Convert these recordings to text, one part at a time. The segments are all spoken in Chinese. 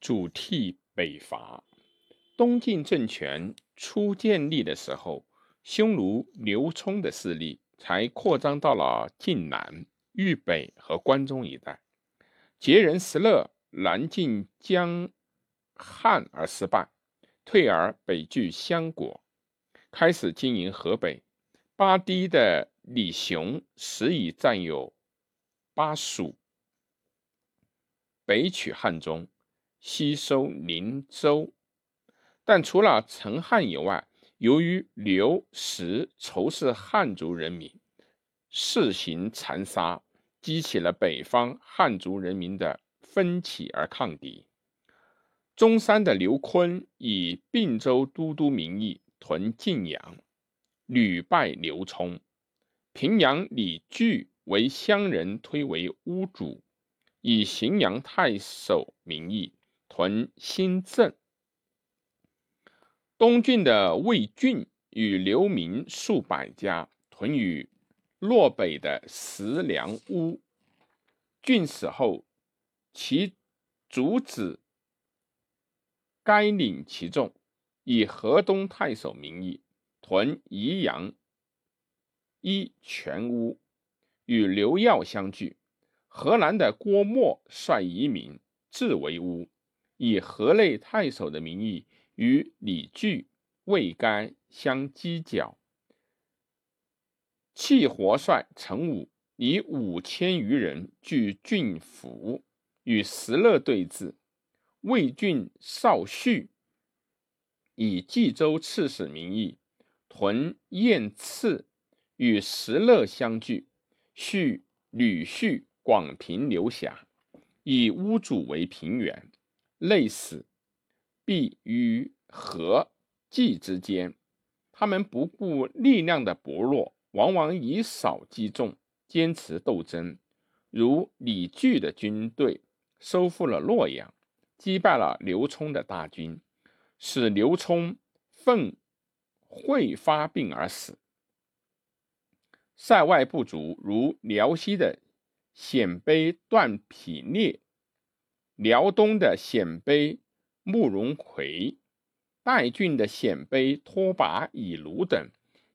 主替北伐。东晋政权初建立的时候，匈奴刘聪的势力才扩张到了晋南、豫北和关中一带。杰人石勒南进江汉而失败，退而北据襄国，开始经营河北。巴堤的李雄时已占有巴蜀，北取汉中，吸收灵州。但除了陈汉以外，由于刘石仇视汉族人民，肆行残杀，激起了北方汉族人民的分起而抗敌。中山的刘琨以并州都督名义屯晋阳。屡败刘聪，平阳李据为乡人推为屋主，以荥阳太守名义屯新郑。东郡的魏郡与流民数百家屯于洛北的石梁屋。郡死后，其主子该领其众，以河东太守名义。屯宜阳一全屋，与刘耀相聚。河南的郭沫率移民自为屋，以河内太守的名义与李据、魏干相犄角。契活帅陈武以五千余人据郡府，与石勒对峙。魏郡少旭以冀州刺史名义。屯燕次与石勒相聚，续吕续广平流辖，以屋主为平原，累死，必于和冀之间。他们不顾力量的薄弱，往往以少击众，坚持斗争。如李据的军队收复了洛阳，击败了刘聪的大军，使刘聪愤。会发病而死。塞外部族如辽西的鲜卑段匹烈、辽东的鲜卑慕容奎、代郡的鲜卑拓跋以卢等，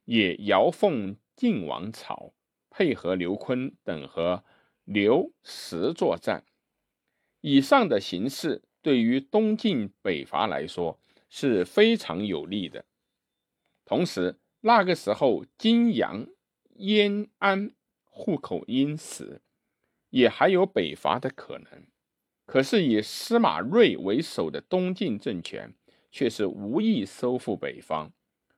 也遥奉晋王朝，配合刘琨等和刘石作战。以上的形势对于东晋北伐来说是非常有利的。同时，那个时候金阳、燕安户口因此也还有北伐的可能。可是以司马睿为首的东晋政权却是无意收复北方，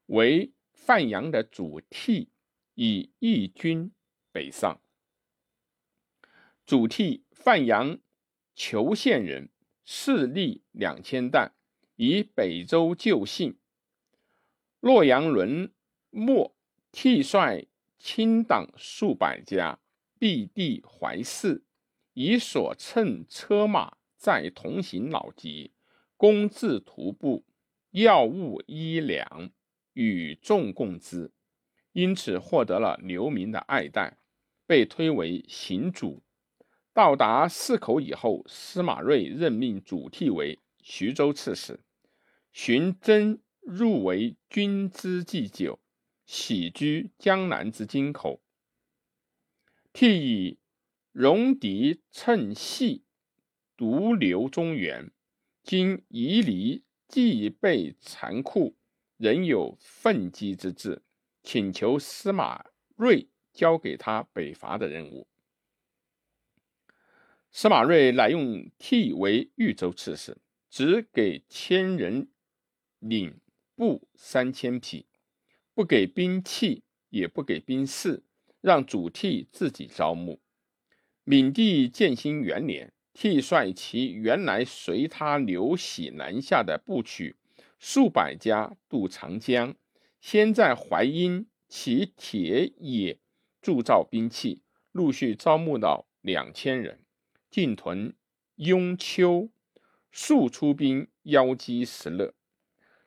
为范阳的主替以义军北上。主替范阳裘县人，势力两千担，以北周旧姓。洛阳伦莫替率亲党数百家，避地怀寺，以所乘车马载同行老疾，公自徒步，药物衣粮与众共之，因此获得了流民的爱戴，被推为行主。到达泗口以后，司马睿任命主替为徐州刺史，寻真。入为君之祭酒，喜居江南之京口。替以戎狄趁隙，独留中原。今夷离既被残酷，仍有奋击之志，请求司马睿交给他北伐的任务。司马睿乃用替为豫州刺史，只给千人领。布三千匹，不给兵器，也不给兵士，让主替自己招募。闽帝建兴元年，替率其原来随他刘喜南下的部曲数百家渡长江，先在淮阴起铁冶铸造兵器，陆续招募到两千人，进屯雍丘，速出兵邀击石勒。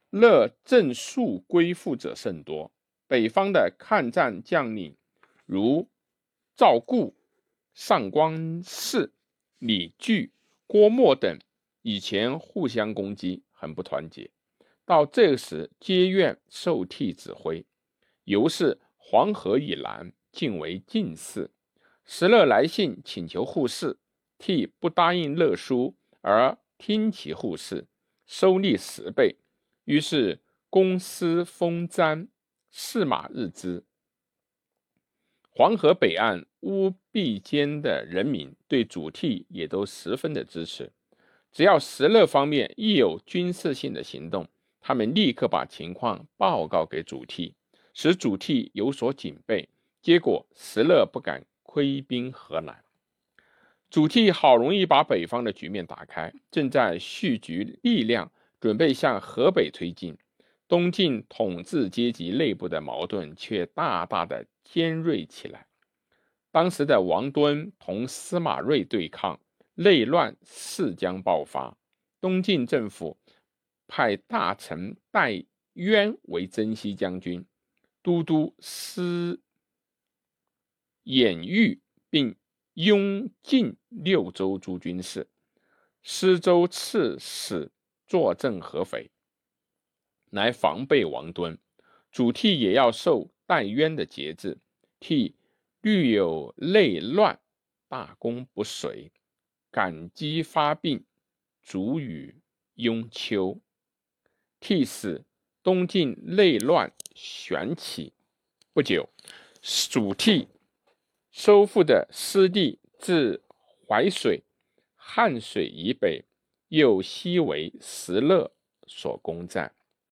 勒正数归附者甚多，北方的抗战将领如赵固、上官泗、李据、郭沫等，以前互相攻击，很不团结。到这时，皆愿受替指挥。由是黄河以南，尽为晋士。石勒来信请求护士，替不答应勒书，而听其护士，收利十倍。于是公私封章，驷马日之。黄河北岸乌壁间的人民对主替也都十分的支持。只要石勒方面一有军事性的行动，他们立刻把情况报告给主替，使主替有所警备。结果石勒不敢窥兵河南。主替好容易把北方的局面打开，正在蓄积力量，准备向河北推进。东晋统治阶级内部的矛盾却大大的尖锐起来。当时的王敦同司马睿对抗，内乱势将爆发。东晋政府。派大臣戴渊为征西将军，都督司兖豫，并拥晋六州诸军事，司州刺史坐镇合肥，来防备王敦。主替也要受戴渊的节制，替虑有内乱，大功不遂，感激发病，卒于雍丘。替使东晋内乱旋起，不久，蜀替收复的失地自淮水、汉水以北，又西为石勒所攻占。